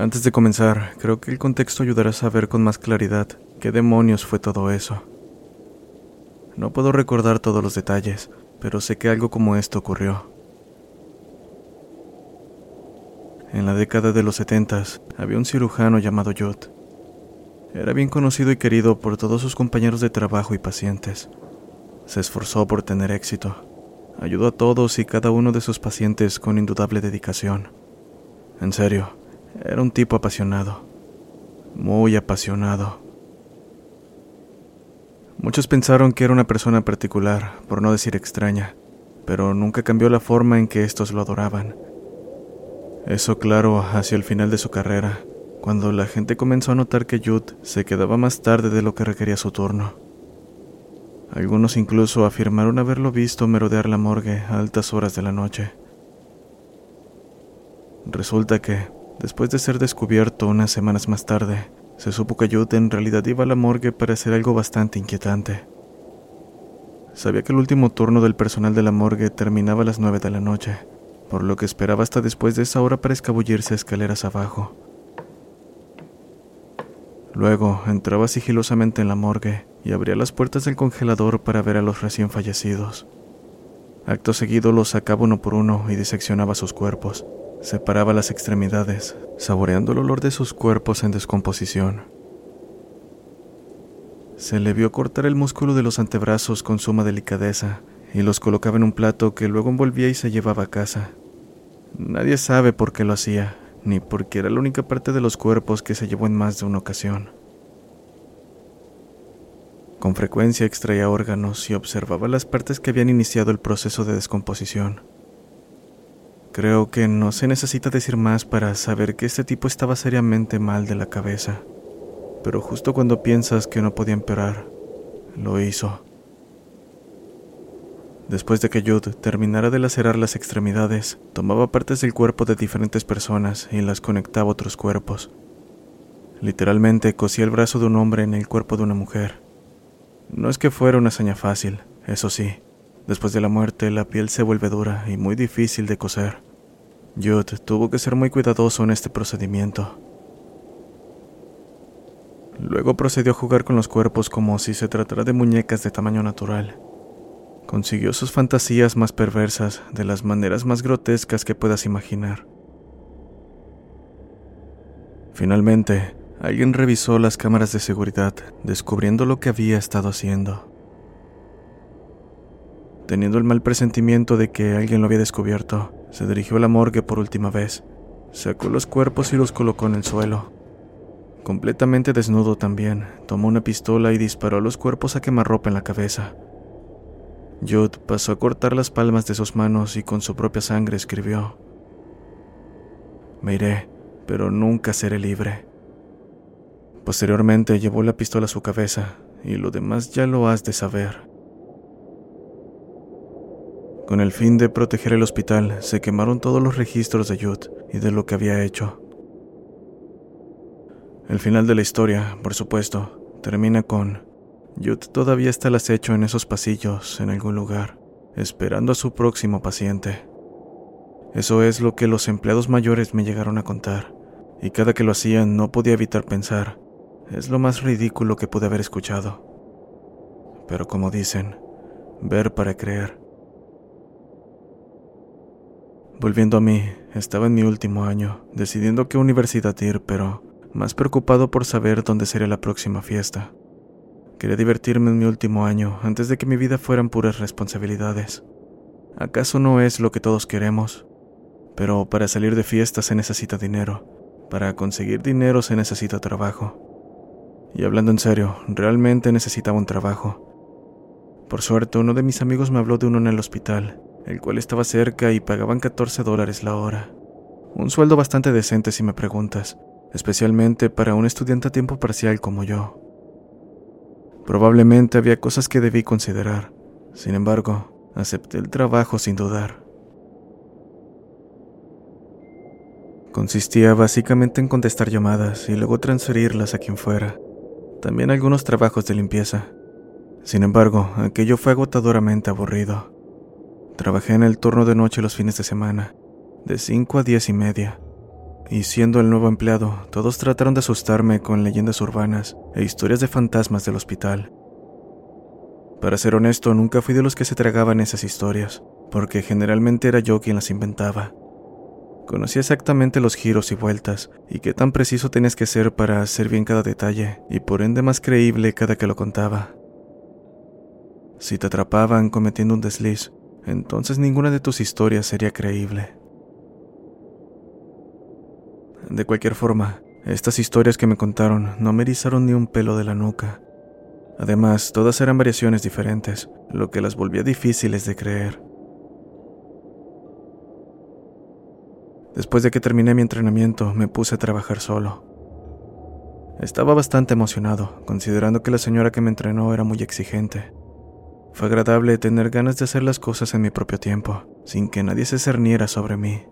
Antes de comenzar, creo que el contexto ayudará a saber con más claridad qué demonios fue todo eso. No puedo recordar todos los detalles, pero sé que algo como esto ocurrió. En la década de los setentas había un cirujano llamado Judd. Era bien conocido y querido por todos sus compañeros de trabajo y pacientes. Se esforzó por tener éxito. Ayudó a todos y cada uno de sus pacientes con indudable dedicación. En serio, era un tipo apasionado. Muy apasionado. Muchos pensaron que era una persona particular, por no decir extraña, pero nunca cambió la forma en que estos lo adoraban. Eso claro hacia el final de su carrera, cuando la gente comenzó a notar que Jude se quedaba más tarde de lo que requería su turno. Algunos incluso afirmaron haberlo visto merodear la morgue a altas horas de la noche. Resulta que, después de ser descubierto unas semanas más tarde, se supo que Jude en realidad iba a la morgue para hacer algo bastante inquietante. Sabía que el último turno del personal de la morgue terminaba a las nueve de la noche, por lo que esperaba hasta después de esa hora para escabullirse escaleras abajo. Luego entraba sigilosamente en la morgue y abría las puertas del congelador para ver a los recién fallecidos. Acto seguido los sacaba uno por uno y diseccionaba sus cuerpos. Separaba las extremidades, saboreando el olor de sus cuerpos en descomposición. Se le vio cortar el músculo de los antebrazos con suma delicadeza y los colocaba en un plato que luego envolvía y se llevaba a casa. Nadie sabe por qué lo hacía, ni porque era la única parte de los cuerpos que se llevó en más de una ocasión. Con frecuencia extraía órganos y observaba las partes que habían iniciado el proceso de descomposición. Creo que no se necesita decir más para saber que este tipo estaba seriamente mal de la cabeza. Pero justo cuando piensas que no podía empeorar, lo hizo. Después de que Jude terminara de lacerar las extremidades, tomaba partes del cuerpo de diferentes personas y las conectaba a otros cuerpos. Literalmente cosía el brazo de un hombre en el cuerpo de una mujer. No es que fuera una hazaña fácil, eso sí. Después de la muerte, la piel se vuelve dura y muy difícil de coser. Jude tuvo que ser muy cuidadoso en este procedimiento. Luego procedió a jugar con los cuerpos como si se tratara de muñecas de tamaño natural. Consiguió sus fantasías más perversas de las maneras más grotescas que puedas imaginar. Finalmente, alguien revisó las cámaras de seguridad, descubriendo lo que había estado haciendo. Teniendo el mal presentimiento de que alguien lo había descubierto, se dirigió a la morgue por última vez. Sacó los cuerpos y los colocó en el suelo. Completamente desnudo también, tomó una pistola y disparó a los cuerpos a quemarropa en la cabeza. Jude pasó a cortar las palmas de sus manos y con su propia sangre escribió: Me iré, pero nunca seré libre. Posteriormente llevó la pistola a su cabeza y lo demás ya lo has de saber. Con el fin de proteger el hospital, se quemaron todos los registros de Jude y de lo que había hecho. El final de la historia, por supuesto, termina con Jude todavía está al acecho en esos pasillos, en algún lugar, esperando a su próximo paciente. Eso es lo que los empleados mayores me llegaron a contar, y cada que lo hacían no podía evitar pensar, es lo más ridículo que pude haber escuchado. Pero como dicen, ver para creer. Volviendo a mí, estaba en mi último año, decidiendo qué universidad ir, pero más preocupado por saber dónde sería la próxima fiesta. Quería divertirme en mi último año, antes de que mi vida fueran puras responsabilidades. ¿Acaso no es lo que todos queremos? pero para salir de fiesta se necesita dinero. Para conseguir dinero se necesita trabajo. Y hablando en serio, realmente necesitaba un trabajo. Por suerte, uno de mis amigos me habló de uno en el hospital, el cual estaba cerca y pagaban 14 dólares la hora. Un sueldo bastante decente si me preguntas, especialmente para un estudiante a tiempo parcial como yo. Probablemente había cosas que debí considerar. Sin embargo, acepté el trabajo sin dudar. Consistía básicamente en contestar llamadas y luego transferirlas a quien fuera. También algunos trabajos de limpieza. Sin embargo, aquello fue agotadoramente aburrido. Trabajé en el turno de noche los fines de semana, de 5 a 10 y media. Y siendo el nuevo empleado, todos trataron de asustarme con leyendas urbanas e historias de fantasmas del hospital. Para ser honesto, nunca fui de los que se tragaban esas historias, porque generalmente era yo quien las inventaba. Conocía exactamente los giros y vueltas, y qué tan preciso tenías que ser para hacer bien cada detalle, y por ende más creíble cada que lo contaba. Si te atrapaban cometiendo un desliz, entonces ninguna de tus historias sería creíble. De cualquier forma, estas historias que me contaron no me erizaron ni un pelo de la nuca. Además, todas eran variaciones diferentes, lo que las volvía difíciles de creer. Después de que terminé mi entrenamiento, me puse a trabajar solo. Estaba bastante emocionado, considerando que la señora que me entrenó era muy exigente. Fue agradable tener ganas de hacer las cosas en mi propio tiempo, sin que nadie se cerniera sobre mí.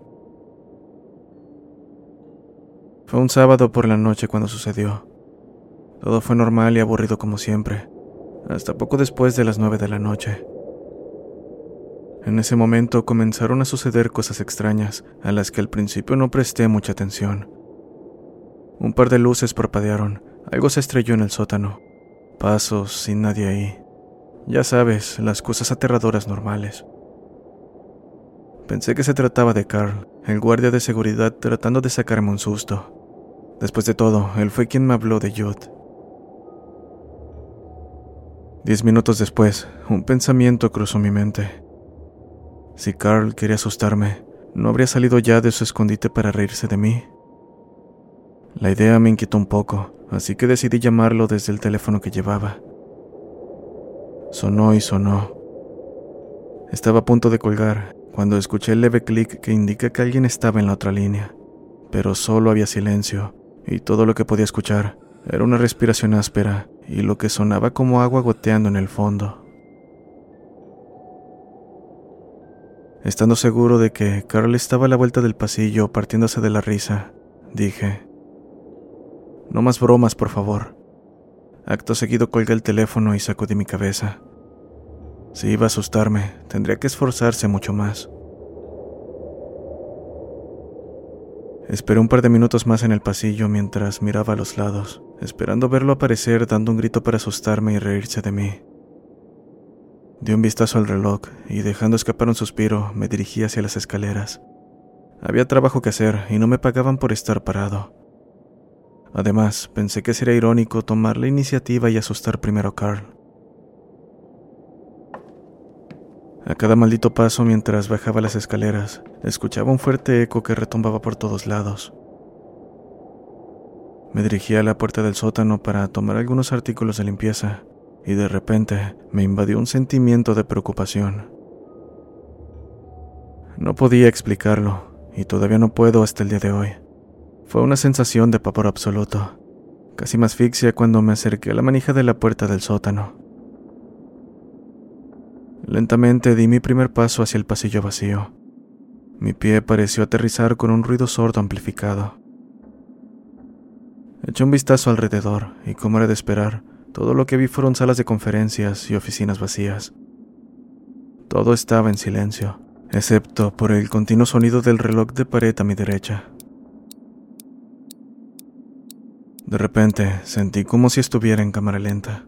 Fue un sábado por la noche cuando sucedió. Todo fue normal y aburrido como siempre, hasta poco después de las nueve de la noche. En ese momento comenzaron a suceder cosas extrañas, a las que al principio no presté mucha atención. Un par de luces parpadearon, algo se estrelló en el sótano, pasos sin nadie ahí. Ya sabes, las cosas aterradoras normales. Pensé que se trataba de Carl, el guardia de seguridad tratando de sacarme un susto. Después de todo, él fue quien me habló de Judd. Diez minutos después, un pensamiento cruzó mi mente. Si Carl quería asustarme, ¿no habría salido ya de su escondite para reírse de mí? La idea me inquietó un poco, así que decidí llamarlo desde el teléfono que llevaba. Sonó y sonó. Estaba a punto de colgar cuando escuché el leve clic que indica que alguien estaba en la otra línea, pero solo había silencio, y todo lo que podía escuchar era una respiración áspera y lo que sonaba como agua goteando en el fondo. Estando seguro de que Carl estaba a la vuelta del pasillo partiéndose de la risa, dije, No más bromas, por favor. Acto seguido colgué el teléfono y sacudí mi cabeza. Si iba a asustarme, tendría que esforzarse mucho más. Esperé un par de minutos más en el pasillo mientras miraba a los lados, esperando verlo aparecer dando un grito para asustarme y reírse de mí. Di un vistazo al reloj y dejando escapar un suspiro me dirigí hacia las escaleras. Había trabajo que hacer y no me pagaban por estar parado. Además, pensé que sería irónico tomar la iniciativa y asustar primero a Carl. A cada maldito paso mientras bajaba las escaleras, escuchaba un fuerte eco que retumbaba por todos lados. Me dirigí a la puerta del sótano para tomar algunos artículos de limpieza, y de repente me invadió un sentimiento de preocupación. No podía explicarlo, y todavía no puedo hasta el día de hoy. Fue una sensación de pavor absoluto. Casi me asfixia cuando me acerqué a la manija de la puerta del sótano. Lentamente di mi primer paso hacia el pasillo vacío. Mi pie pareció aterrizar con un ruido sordo amplificado. Eché un vistazo alrededor y, como era de esperar, todo lo que vi fueron salas de conferencias y oficinas vacías. Todo estaba en silencio, excepto por el continuo sonido del reloj de pared a mi derecha. De repente sentí como si estuviera en cámara lenta.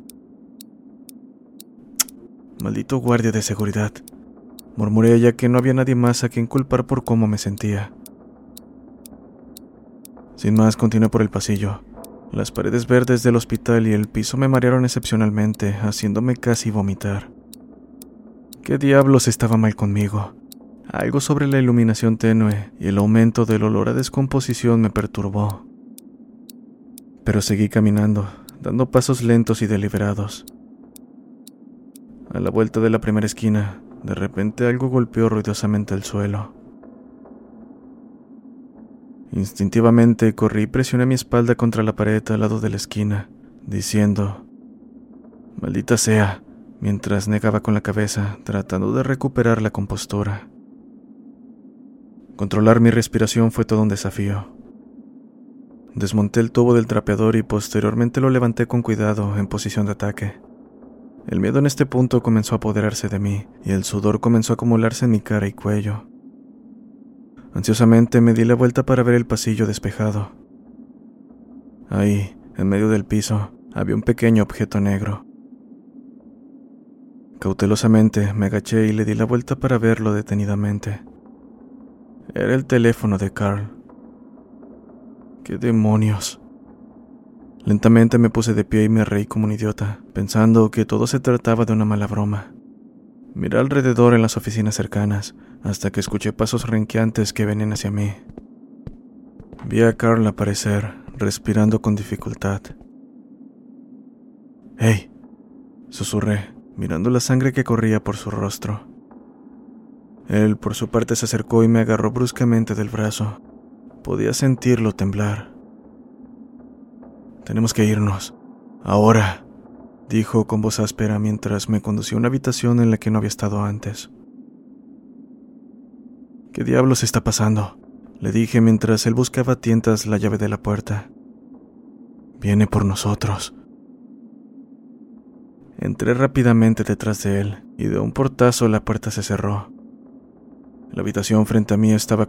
Maldito guardia de seguridad, murmuré ya que no había nadie más a quien culpar por cómo me sentía. Sin más, continué por el pasillo, las paredes verdes del hospital y el piso me marearon excepcionalmente, haciéndome casi vomitar. ¿Qué diablos estaba mal conmigo? Algo sobre la iluminación tenue y el aumento del olor a descomposición me perturbó. Pero seguí caminando, dando pasos lentos y deliberados. A la vuelta de la primera esquina, de repente algo golpeó ruidosamente el suelo. Instintivamente corrí y presioné mi espalda contra la pared al lado de la esquina, diciendo, Maldita sea, mientras negaba con la cabeza, tratando de recuperar la compostura. Controlar mi respiración fue todo un desafío. Desmonté el tubo del trapeador y posteriormente lo levanté con cuidado en posición de ataque. El miedo en este punto comenzó a apoderarse de mí y el sudor comenzó a acumularse en mi cara y cuello. Ansiosamente me di la vuelta para ver el pasillo despejado. Ahí, en medio del piso, había un pequeño objeto negro. Cautelosamente me agaché y le di la vuelta para verlo detenidamente. Era el teléfono de Carl. ¿Qué demonios? Lentamente me puse de pie y me reí como un idiota, pensando que todo se trataba de una mala broma. Miré alrededor en las oficinas cercanas, hasta que escuché pasos renqueantes que venían hacia mí. Vi a Carl aparecer, respirando con dificultad. ¡Hey! susurré, mirando la sangre que corría por su rostro. Él, por su parte, se acercó y me agarró bruscamente del brazo. Podía sentirlo temblar. Tenemos que irnos. Ahora, dijo con voz áspera mientras me conducía a una habitación en la que no había estado antes. ¿Qué diablos está pasando? Le dije mientras él buscaba a tientas la llave de la puerta. Viene por nosotros. Entré rápidamente detrás de él y de un portazo la puerta se cerró. La habitación frente a mí estaba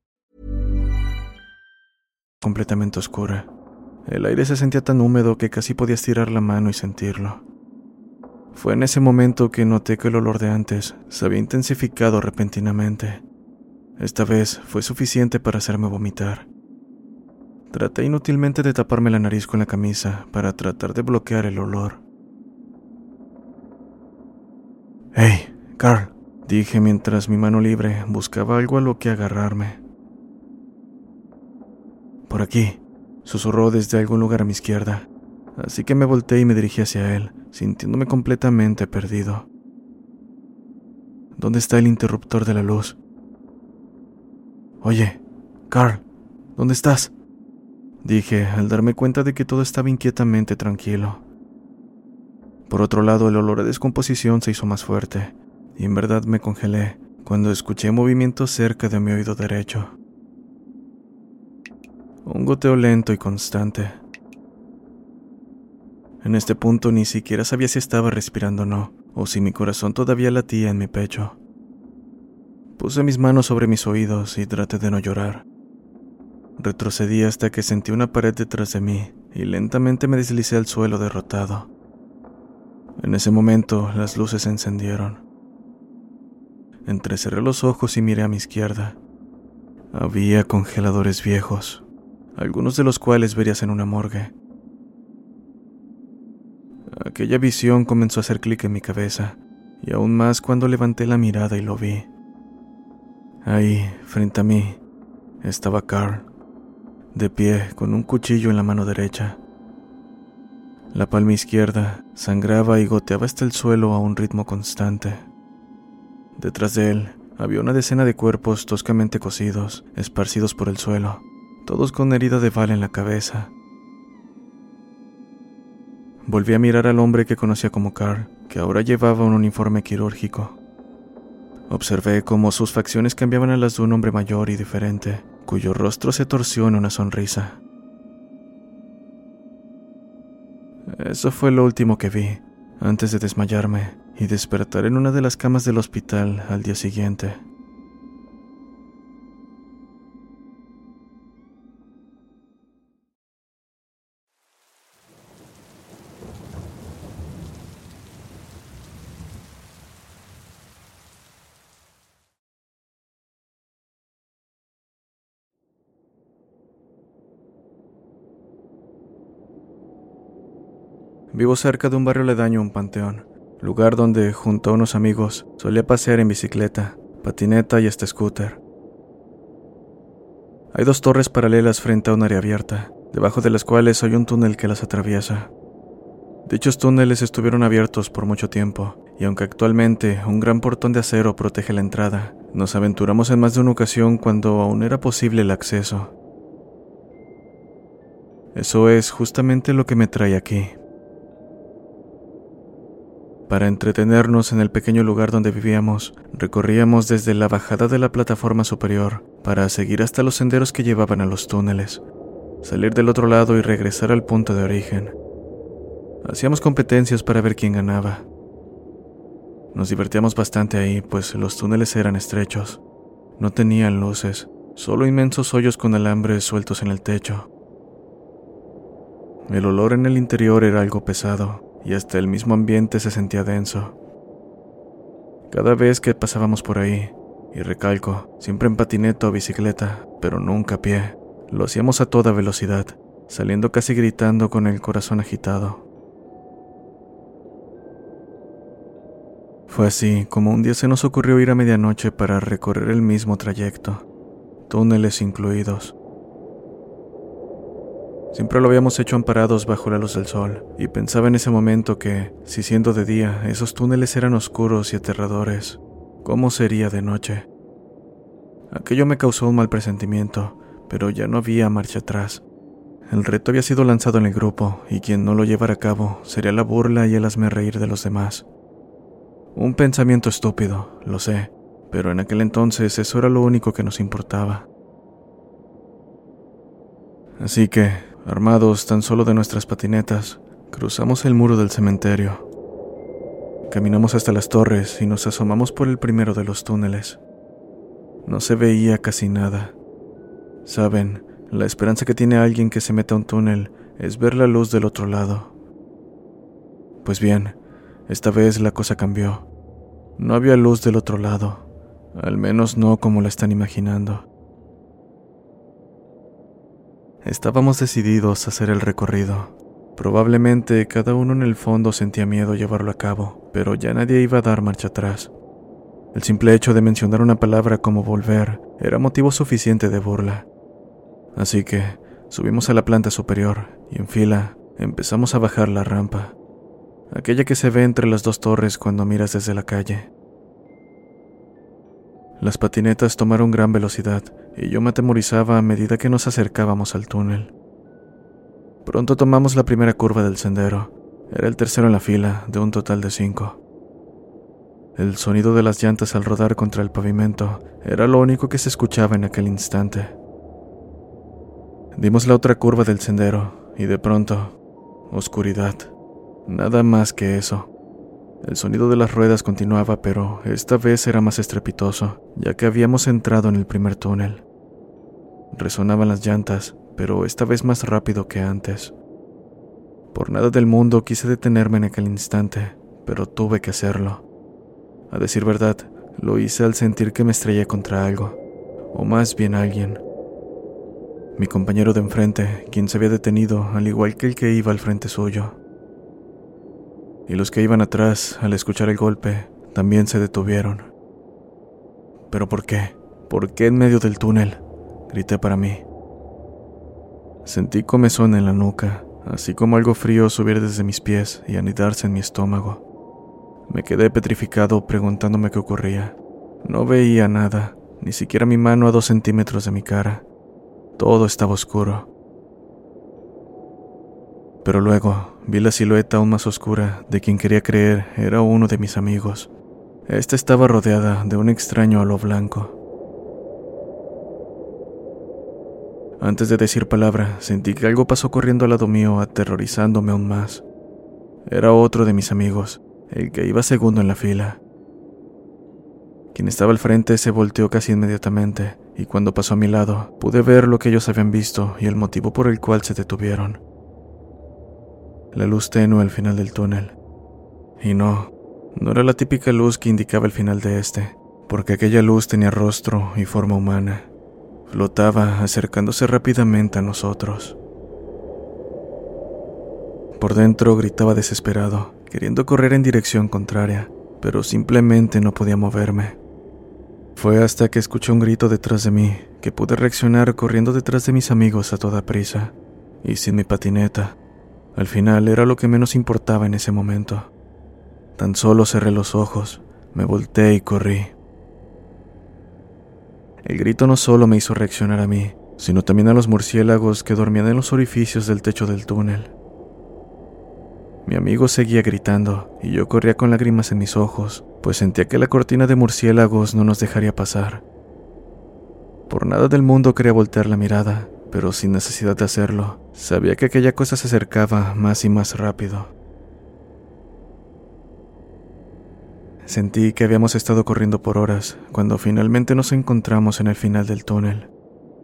Completamente oscura. El aire se sentía tan húmedo que casi podía estirar la mano y sentirlo. Fue en ese momento que noté que el olor de antes se había intensificado repentinamente. Esta vez fue suficiente para hacerme vomitar. Traté inútilmente de taparme la nariz con la camisa para tratar de bloquear el olor. Hey, Carl, dije mientras mi mano libre buscaba algo a lo que agarrarme. Por aquí, susurró desde algún lugar a mi izquierda, así que me volteé y me dirigí hacia él, sintiéndome completamente perdido. ¿Dónde está el interruptor de la luz? Oye, Carl, ¿dónde estás? Dije al darme cuenta de que todo estaba inquietamente tranquilo. Por otro lado, el olor a descomposición se hizo más fuerte, y en verdad me congelé cuando escuché movimientos cerca de mi oído derecho. Un goteo lento y constante. En este punto ni siquiera sabía si estaba respirando o no, o si mi corazón todavía latía en mi pecho. Puse mis manos sobre mis oídos y traté de no llorar. Retrocedí hasta que sentí una pared detrás de mí y lentamente me deslicé al suelo derrotado. En ese momento las luces se encendieron. entrecerré los ojos y miré a mi izquierda. Había congeladores viejos, algunos de los cuales verías en una morgue. Aquella visión comenzó a hacer clic en mi cabeza, y aún más cuando levanté la mirada y lo vi. Ahí, frente a mí, estaba Carl, de pie, con un cuchillo en la mano derecha. La palma izquierda sangraba y goteaba hasta el suelo a un ritmo constante. Detrás de él había una decena de cuerpos toscamente cosidos, esparcidos por el suelo, todos con herida de bala en la cabeza. Volví a mirar al hombre que conocía como Carl, que ahora llevaba un uniforme quirúrgico. Observé cómo sus facciones cambiaban a las de un hombre mayor y diferente, cuyo rostro se torció en una sonrisa. Eso fue lo último que vi, antes de desmayarme y despertar en una de las camas del hospital al día siguiente. Vivo cerca de un barrio aledaño a un panteón, lugar donde, junto a unos amigos, solía pasear en bicicleta, patineta y hasta scooter. Hay dos torres paralelas frente a un área abierta, debajo de las cuales hay un túnel que las atraviesa. Dichos túneles estuvieron abiertos por mucho tiempo, y aunque actualmente un gran portón de acero protege la entrada, nos aventuramos en más de una ocasión cuando aún era posible el acceso. Eso es justamente lo que me trae aquí. Para entretenernos en el pequeño lugar donde vivíamos, recorríamos desde la bajada de la plataforma superior para seguir hasta los senderos que llevaban a los túneles, salir del otro lado y regresar al punto de origen. Hacíamos competencias para ver quién ganaba. Nos divertíamos bastante ahí, pues los túneles eran estrechos. No tenían luces, solo inmensos hoyos con alambres sueltos en el techo. El olor en el interior era algo pesado, y hasta el mismo ambiente se sentía denso. Cada vez que pasábamos por ahí, y recalco, siempre en patineta o bicicleta, pero nunca a pie, lo hacíamos a toda velocidad, saliendo casi gritando con el corazón agitado. Fue así como un día se nos ocurrió ir a medianoche para recorrer el mismo trayecto, túneles incluidos. Siempre lo habíamos hecho amparados bajo la luz del sol, y pensaba en ese momento que, si siendo de día esos túneles eran oscuros y aterradores, ¿cómo sería de noche? Aquello me causó un mal presentimiento, pero ya no había marcha atrás. El reto había sido lanzado en el grupo, y quien no lo llevara a cabo sería la burla y el hazme reír de los demás. Un pensamiento estúpido, lo sé, pero en aquel entonces eso era lo único que nos importaba. Así que, Armados tan solo de nuestras patinetas, cruzamos el muro del cementerio. Caminamos hasta las torres y nos asomamos por el primero de los túneles. No se veía casi nada. Saben, la esperanza que tiene alguien que se meta a un túnel es ver la luz del otro lado. Pues bien, esta vez la cosa cambió. No había luz del otro lado, al menos no como la están imaginando. Estábamos decididos a hacer el recorrido. Probablemente cada uno en el fondo sentía miedo llevarlo a cabo, pero ya nadie iba a dar marcha atrás. El simple hecho de mencionar una palabra como volver era motivo suficiente de burla. Así que subimos a la planta superior y en fila empezamos a bajar la rampa, aquella que se ve entre las dos torres cuando miras desde la calle. Las patinetas tomaron gran velocidad y yo me atemorizaba a medida que nos acercábamos al túnel. Pronto tomamos la primera curva del sendero. Era el tercero en la fila, de un total de cinco. El sonido de las llantas al rodar contra el pavimento era lo único que se escuchaba en aquel instante. Dimos la otra curva del sendero y de pronto, oscuridad. Nada más que eso. El sonido de las ruedas continuaba, pero esta vez era más estrepitoso, ya que habíamos entrado en el primer túnel. Resonaban las llantas, pero esta vez más rápido que antes. Por nada del mundo quise detenerme en aquel instante, pero tuve que hacerlo. A decir verdad, Lo hice al sentir que me estrellé contra algo, o más bien alguien. Mi compañero de enfrente, quien se había detenido, al igual que el que iba al frente suyo. Y los que iban atrás, al escuchar el golpe, también se detuvieron. ¿Pero por qué? ¿Por qué en medio del túnel? Grité para mí. Sentí comezón en la nuca, así como algo frío subir desde mis pies y anidarse en mi estómago. Me quedé petrificado preguntándome qué ocurría. No veía nada, ni siquiera mi mano a dos centímetros de mi cara. Todo estaba oscuro. Pero luego vi la silueta aún más oscura de quien quería creer era uno de mis amigos. Esta estaba rodeada de un extraño halo blanco. Antes de decir palabra, sentí que algo pasó corriendo al lado mío, aterrorizándome aún más. Era otro de mis amigos, el que iba segundo en la fila. Quien estaba al frente se volteó casi inmediatamente, y cuando pasó a mi lado, pude ver lo que ellos habían visto y el motivo por el cual se detuvieron. La luz tenue al final del túnel. Y no, no era la típica luz que indicaba el final de este, porque aquella luz tenía rostro y forma humana. Flotaba acercándose rápidamente a nosotros. Por dentro gritaba desesperado, queriendo correr en dirección contraria, pero simplemente no podía moverme. Fue hasta que escuché un grito detrás de mí que pude reaccionar corriendo detrás de mis amigos a toda prisa, y sin mi patineta. Al final era lo que menos importaba en ese momento. Tan solo cerré los ojos, me volteé y corrí. El grito no solo me hizo reaccionar a mí, sino también a los murciélagos que dormían en los orificios del techo del túnel. Mi amigo seguía gritando y yo corría con lágrimas en mis ojos, pues sentía que la cortina de murciélagos no nos dejaría pasar. Por nada del mundo quería voltear la mirada, pero sin necesidad de hacerlo, sabía que aquella cosa se acercaba más y más rápido. Sentí que habíamos estado corriendo por horas cuando finalmente nos encontramos en el final del túnel.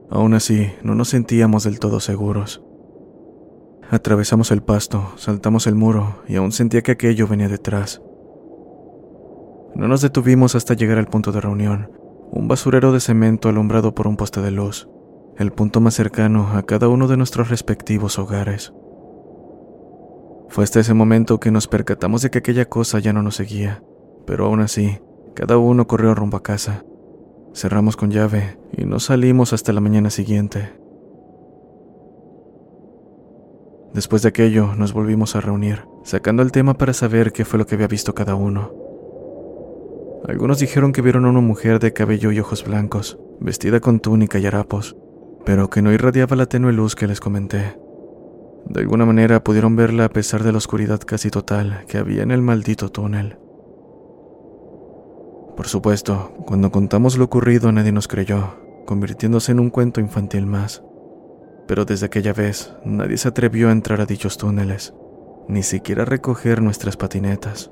Aún así, no nos sentíamos del todo seguros. Atravesamos el pasto, saltamos el muro y aún sentía que aquello venía detrás. No nos detuvimos hasta llegar al punto de reunión, un basurero de cemento alumbrado por un poste de luz, el punto más cercano a cada uno de nuestros respectivos hogares. Fue hasta ese momento que nos percatamos de que aquella cosa ya no nos seguía pero aún así, cada uno corrió rumbo a casa. Cerramos con llave y no salimos hasta la mañana siguiente. Después de aquello, nos volvimos a reunir, sacando el tema para saber qué fue lo que había visto cada uno. Algunos dijeron que vieron a una mujer de cabello y ojos blancos, vestida con túnica y harapos, pero que no irradiaba la tenue luz que les comenté. De alguna manera pudieron verla a pesar de la oscuridad casi total que había en el maldito túnel. Por supuesto, cuando contamos lo ocurrido nadie nos creyó, convirtiéndose en un cuento infantil más. Pero desde aquella vez nadie se atrevió a entrar a dichos túneles, ni siquiera a recoger nuestras patinetas.